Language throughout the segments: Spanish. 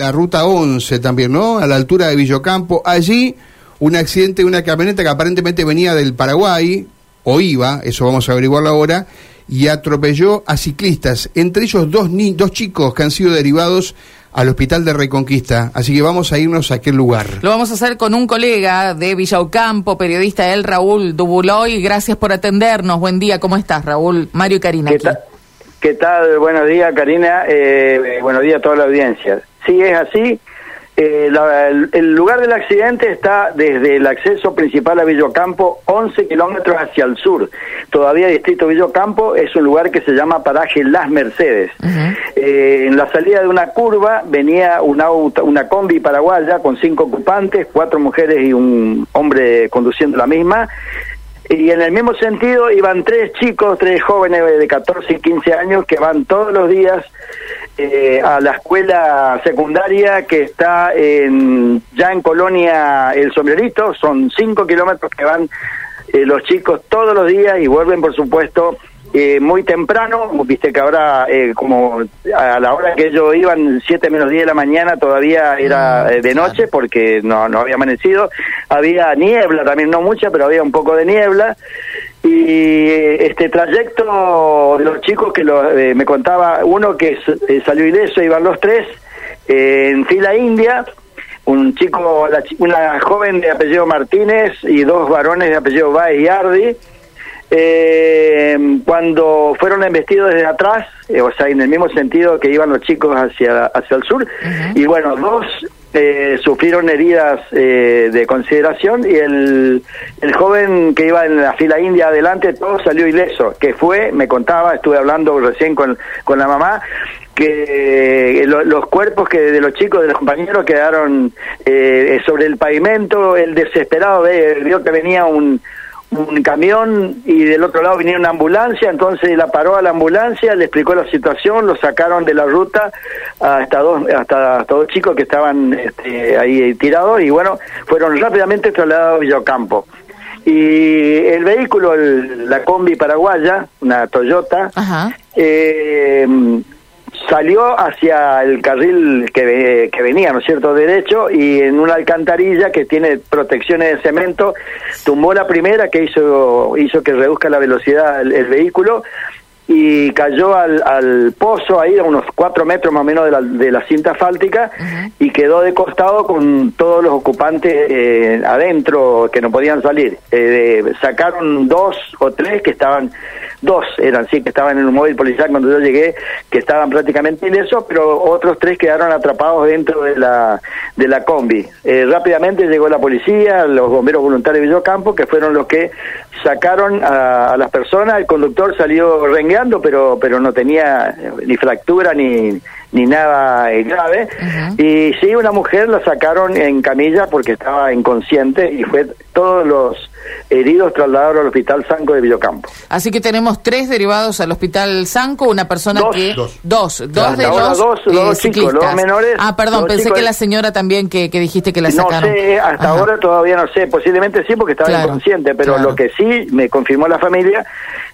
la ruta 11 también, ¿no? A la altura de Villocampo. Allí, un accidente de una camioneta que aparentemente venía del Paraguay, o iba, eso vamos a averiguarlo ahora, y atropelló a ciclistas, entre ellos dos, ni dos chicos que han sido derivados al Hospital de Reconquista. Así que vamos a irnos a aquel lugar. Lo vamos a hacer con un colega de Villaucampo, periodista el Raúl Dubuloy. Gracias por atendernos. Buen día, ¿cómo estás, Raúl? Mario y Karina. ¿Qué, aquí. ¿Qué tal? Buenos días, Karina. Eh, buenos días a toda la audiencia. Sí, es así. Eh, la- el, el lugar del accidente está desde el acceso principal a Villocampo, 11 kilómetros hacia el sur. Todavía Distrito Villocampo es un lugar que se llama Paraje Las Mercedes. Eh, en la salida de una curva venía una, auto- una combi paraguaya con cinco ocupantes, cuatro mujeres y un hombre conduciendo la misma. Y en el mismo sentido iban tres chicos, tres jóvenes de 14 y 15 años que van todos los días eh, a la escuela secundaria que está en, ya en Colonia El Sombrerito. Son cinco kilómetros que van eh, los chicos todos los días y vuelven, por supuesto, eh, muy temprano. Viste que ahora, eh, como a la hora que ellos iban, 7 menos 10 de la mañana, todavía era eh, de noche porque no, no había amanecido. Había niebla también, no mucha, pero había un poco de niebla. Y eh, este trayecto de los chicos que lo, eh, me contaba, uno que salió ileso, iban los tres, eh, en fila india, un chico, una joven de apellido Martínez y dos varones de apellido Baez y Ardi. Eh, cuando fueron embestidos desde atrás, eh, o sea, en el mismo sentido que iban los chicos hacia, hacia el sur, y bueno, dos eh, sufrieron heridas eh, de consideración y el, el joven que iba en la fila india adelante, todo salió ileso, que fue, me contaba, estuve hablando recién con, con la mamá, que eh, lo- los cuerpos que de los chicos, de los compañeros quedaron eh, sobre el pavimento, el desesperado vio que venía un, un camión y del otro lado venía una ambulancia, entonces la paró a la ambulancia, le explicó la situación, lo sacaron de la ruta hasta dos, hasta, hasta dos chicos que estaban este, ahí tirados y bueno, fueron rápidamente trasladados a Villocampo. Y el vehículo, el- la combi paraguaya, una Toyota, Ajá. eh, salió hacia el carril que, que venía, ¿no es cierto?, derecho, y en una alcantarilla que tiene protecciones de cemento, tumbó la primera que hizo, hizo que reduzca la velocidad el, el vehículo y cayó al, al pozo ahí a unos cuatro metros más o menos de la, de la cinta asfáltica y quedó de costado con todos los ocupantes eh, adentro que no podían salir. Eh, de- sacaron dos o tres que estaban, dos eran sí, que estaban en un móvil policial cuando yo llegué, que estaban prácticamente ilesos, pero otros tres quedaron atrapados dentro de la, de la combi. Eh, rápidamente llegó la policía, los bomberos voluntarios de Villocampo, que fueron los que sacaron a, a las personas, el conductor salió pero, pero no tenía eh, ni fractura ni, ni nada grave. Y sí, una mujer la sacaron en camilla porque estaba inconsciente y fue todos los heridos trasladados al Hospital Sanco de Villocampo. Así que tenemos tres derivados al Hospital Sanco, una persona Dos. que... Dos. Dos. Dos Hasta de los, dos, eh, dos chicos, ciclistas. los menores, Ah, perdón, dos pensé chicos que la señora también que, que dijiste que la No sacaron. sé, hasta Ajá. ahora todavía no sé, posiblemente sí porque estaba Claro, inconsciente, pero claro. lo que sí me confirmó la familia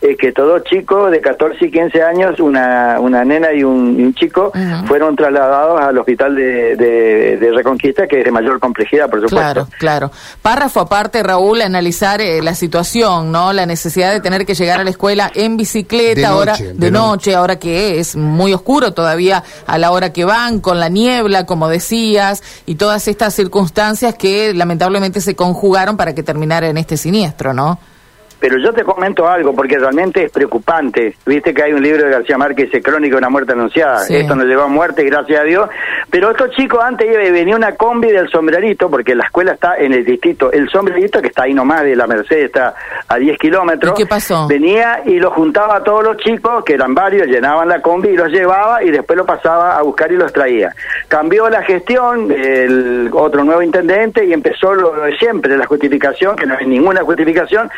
es que todos chicos de 14 y 15 años, una, una nena y un, y un chico, fueron trasladados al hospital de, de- de Reconquista, que es de mayor complejidad, por supuesto. Claro, claro. Párrafo aparte, Raúl, analizar eh, la situación, ¿no? La necesidad de tener que llegar a la escuela en bicicleta, De ahora noche, de, de noche, ahora que es muy oscuro todavía a la hora que van, con la niebla, como decías, y todas estas circunstancias que lamentablemente se conjugaron para que terminara en este siniestro, ¿no? Pero yo te comento algo, porque realmente es preocupante. Viste que hay un libro de García Márquez, Crónica de una muerte anunciada. Sí. Esto nos llevó a muerte, gracias a Dios. Pero estos chicos, antes venía una combi del sombrerito, porque la escuela está en el distrito. El sombrerito, que está ahí nomás de la Merced, está a 10 kilómetros. ¿Y qué pasó? Venía y los juntaba a todos los chicos, que eran varios, llenaban la combi y los llevaba y después lo pasaba a buscar y los traía. Cambió la gestión, el otro nuevo intendente, y empezó lo de siempre, la justificación, que no hay ninguna justificación.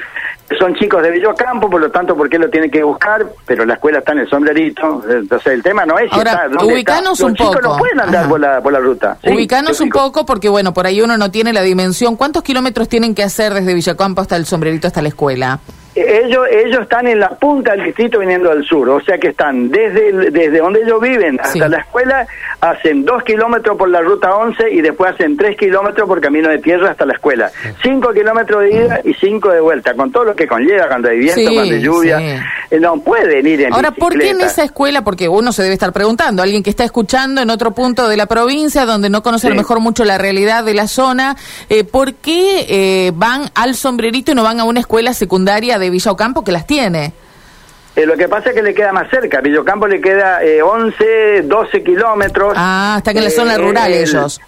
Son chicos de Villocampo, por lo tanto, ¿por qué lo tienen que buscar? Pero la escuela está en el sombrerito. Entonces, el tema no es Ahora, está, dónde ubicanos está. un Los chicos poco. no pueden andar por la, por la ruta. Sí, Ubicanos un poco porque, bueno, por ahí uno no tiene la dimensión. ¿Cuántos kilómetros tienen que hacer desde Villacampo hasta el sombrerito hasta la escuela? Ellos, ellos están en la punta del distrito viniendo del sur, o sea que están desde, desde donde ellos viven hasta Sí. la escuela, hacen dos kilómetros por la ruta 11 y después hacen tres kilómetros por camino de tierra hasta la escuela. Cinco kilómetros de ida y cinco de vuelta, con todo lo que conlleva cuando hay viento, Sí, cuando hay lluvia. sí. Eh, No pueden ir en Ahora, ¿por qué en esa escuela? Porque uno se debe estar preguntando, alguien que está escuchando en otro punto de la provincia, donde no conoce a lo mejor mucho la realidad de la zona, eh, ¿por qué eh, van al sombrerito y no van a una escuela secundaria de Villa Ocampo que las tiene? Eh, lo que pasa es que le queda más cerca. Villocampo le queda eh, 11, 12 kilómetros. Ah, están en la Eh, zona rural el- ellos.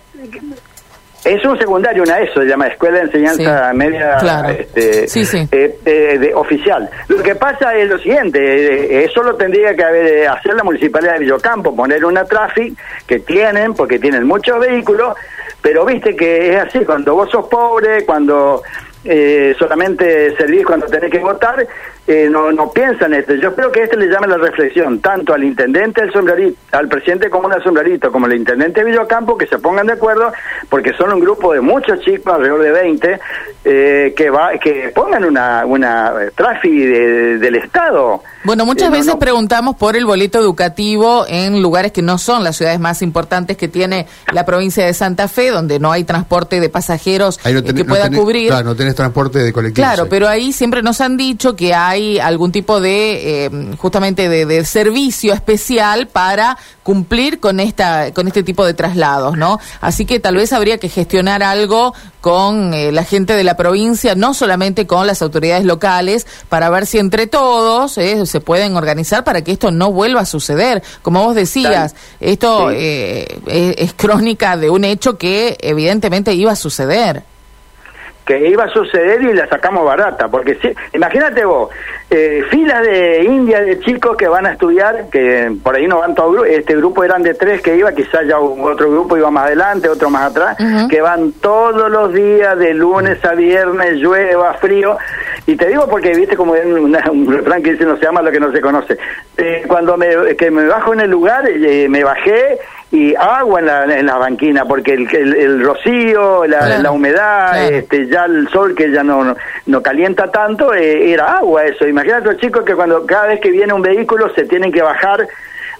Es un secundario, una ESO, se llama Escuela de Enseñanza Sí, Media claro. este, Sí, sí. eh, eh, de- oficial. Lo que pasa es lo siguiente, eh, eso lo tendría que haber, eh, hacer la Municipalidad de Villocampo, poner una traffic que tienen, porque tienen muchos vehículos, pero viste que es así, cuando vos sos pobre, cuando eh, solamente servís cuando tenés que votar, eh, no, no piensan esto. Yo espero que este le llame la reflexión, tanto al intendente del sombrerito, al presidente común del sombrerito, como al intendente de Villocampo, que se pongan de acuerdo, porque son un grupo de muchos chicos, alrededor de 20, eh, que va que pongan una, una trafi de- del Estado. Bueno, muchas Eh, no, veces no. preguntamos por el boleto educativo en lugares que no son las ciudades más importantes que tiene la provincia de Santa Fe, donde no hay transporte de pasajeros no eh, tenés- que no pueda tenés- cubrir. Claro, no tenés transporte de colectivo. Claro, pero ahí siempre nos han dicho que hay algún tipo de, eh, justamente de, de servicio especial para cumplir con esta, con este tipo de traslados, ¿no? Así que tal vez habría que gestionar algo con eh, la gente de la provincia, no solamente con las autoridades locales, para ver si entre todos eh, se pueden organizar para que esto no vuelva a suceder. Como vos decías, esto Sí. eh, es, es crónica de un hecho que evidentemente iba a suceder. Que iba a suceder y la sacamos barata, porque si, imagínate vos, eh, filas de indias de chicos que van a estudiar, que por ahí no van todo este grupo eran de tres que iba, quizás ya otro grupo iba más adelante, otro más atrás, que van todos los días de lunes a viernes, llueva, frío, y te digo porque viste como en una- un refrán que dice no se llama lo que no se conoce. Eh, cuando me, que me bajo en el lugar, eh, me bajé y agua en la, en la banquina, porque el, el, el rocío, la, Claro, la humedad, claro. este, ya el sol que ya no, no, no calienta tanto, eh, era agua eso. Imagínate los chicos que cuando cada vez que viene un vehículo se tienen que bajar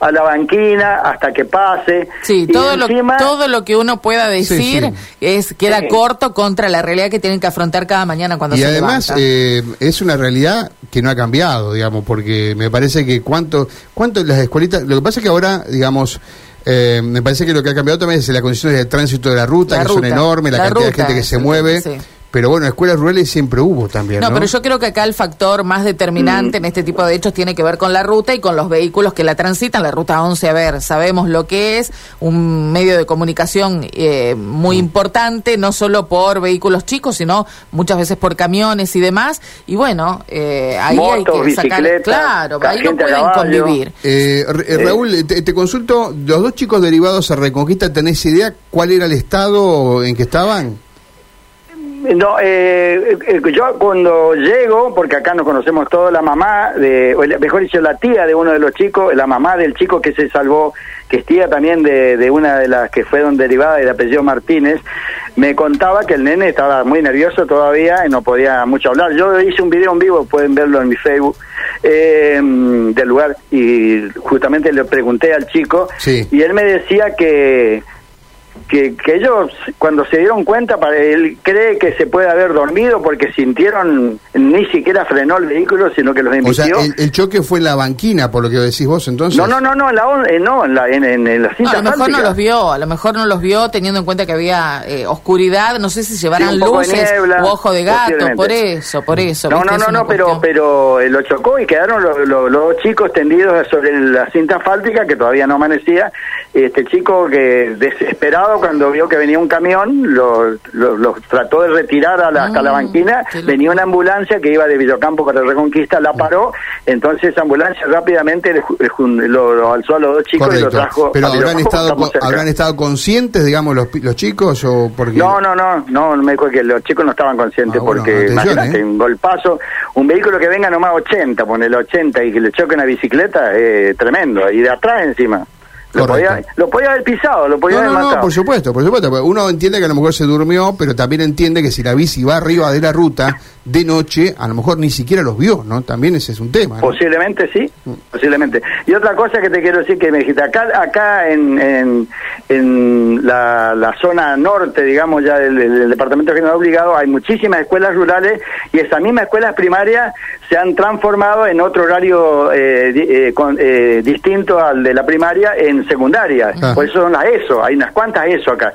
a la banquina hasta que pase. Sí, Y todo lo, todo lo que uno pueda decir sí. es queda Sí. corto contra la realidad que tienen que afrontar cada mañana cuando Y se además levantan. eh, es una realidad que no ha cambiado, digamos, porque me parece que cuánto, cuánto las escuelitas, lo que pasa es que ahora, digamos, eh, me parece que lo que ha cambiado también es las condiciones de tránsito de la ruta, La que son ruta, enormes, la, la cantidad de gente que se mueve, sí. Pero bueno, escuelas rurales siempre hubo también, ¿no? No, pero yo creo que acá el factor más determinante Mm. en este tipo de hechos tiene que ver con la ruta y con los vehículos que la transitan. La ruta 11, a ver, sabemos lo que es, un medio de comunicación eh, muy Mm. importante, no solo por vehículos chicos, sino muchas veces por camiones y demás. Y bueno, eh, ahí hay que sacar... Claro, ahí no pueden caballo. convivir. Eh, Ra- eh, Raúl, te, te consulto, los dos chicos derivados a Reconquista, ¿tenés idea cuál era el estado en que estaban? No, eh, eh, yo cuando llego, porque acá nos conocemos todos, la mamá, de, o mejor dicho, la tía de uno de los chicos, la mamá del chico que se salvó, que es tía también de, de una de las que fueron derivadas de apellido Martínez, me contaba que el nene estaba muy nervioso todavía y no podía mucho hablar. Yo hice un video en vivo, pueden verlo en mi Facebook, eh, del lugar, y justamente le pregunté al chico, Sí. y él me decía que que, que ellos cuando se dieron cuenta para él cree que se puede haber dormido porque sintieron ni siquiera frenó el vehículo sino que los O sea, emitió el, el choque fue en la banquina, por lo que decís vos, entonces. no no no no en la eh, no en la en, en- en la No, cinta a lo mejor no los vio, a lo mejor no los vio teniendo en cuenta que había eh, oscuridad, no sé si llevarán Sí, luces niebla, o ojo de gato, por eso, por eso. no no Es no no pero pero eh, lo chocó y quedaron los, los- los dos chicos tendidos sobre la cinta asfáltica que todavía no amanecía este chico que desesperado cuando vio que venía un camión lo, lo trató de retirar a la, hasta la Mm, banquina venía una ambulancia que iba de Villocampo para Reconquista la paró entonces esa ambulancia rápidamente le ju- le jun- lo, lo alzó a los dos chicos y lo trajo Pero a habrán estado, habrán conscientes, digamos, los, pi- los chicos o porque. No, no, no, no, me dijo que los chicos no estaban conscientes Ah, bueno, porque atención, imagínate, ¿eh? un golpazo, un vehículo que venga nomás 80, ponele 80 y que le choque una bicicleta, es tremendo, y de atrás encima. Lo podía, lo podía haber pisado, lo podía no, haber no, matado. No, por supuesto, por supuesto. Uno entiende que a lo mejor se durmió, pero también entiende que si la bici va arriba de la ruta de noche, a lo mejor ni siquiera los vio, ¿no? También ese es un tema. ¿no? Posiblemente sí, posiblemente. Y otra cosa que te quiero decir que me dijiste, acá, acá en, en, en la, la zona norte, digamos, ya del, del Departamento General Obligado, hay muchísimas escuelas rurales y esas mismas escuelas primarias se han transformado en otro horario eh, di- eh, con- eh, distinto al de la primaria en secundaria. Ah. Por eso son las ESO, hay unas cuantas ESO acá,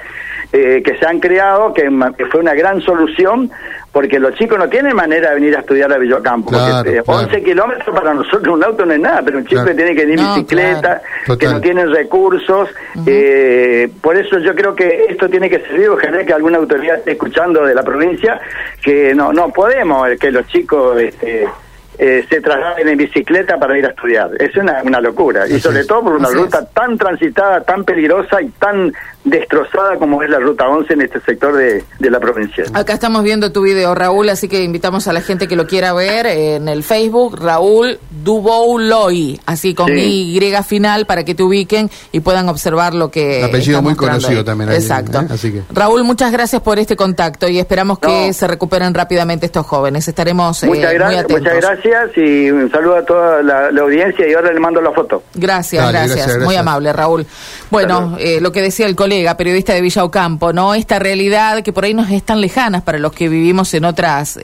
eh, que se han creado, que, fue una gran solución, porque los chicos no tienen manera de venir a estudiar a Villocampo. Claro, porque, eh, claro. 11 kilómetros para nosotros un auto no es nada, pero un chico Claro. que tiene que ir en No, bicicleta, claro. que no tienen recursos. eh, por eso yo creo que esto tiene que servir, ojalá que alguna autoridad esté escuchando de la provincia, que no no podemos eh, que los chicos este, eh, se trasladen en bicicleta para ir a estudiar. Es una, una locura. Y sobre es. todo por una Así ruta es. tan transitada, tan peligrosa y tan destrozada como es la ruta 11 en este sector de, de la provincia. Acá estamos viendo tu video, Raúl, así que invitamos a la gente que lo quiera ver eh, en el Facebook, Raúl Dubouloy, así con Sí. Y final para que te ubiquen y puedan observar lo que. Un apellido muy conocido ahí. también ahí, Exacto. ¿eh? Así que- Raúl, muchas gracias por este contacto y esperamos que se recuperen rápidamente estos jóvenes. Estaremos eh, Muchas, muy gracias, atentos. muchas gracias y un saludo a toda la, la audiencia y ahora le mando la foto. Gracias, Dale, gracias, gracias, Muy gracias. amable, Raúl. Bueno, eh, lo que decía el colega, periodista de Villa Ocampo, ¿no? Esta realidad que por ahí nos es tan lejanas para los que vivimos en otras,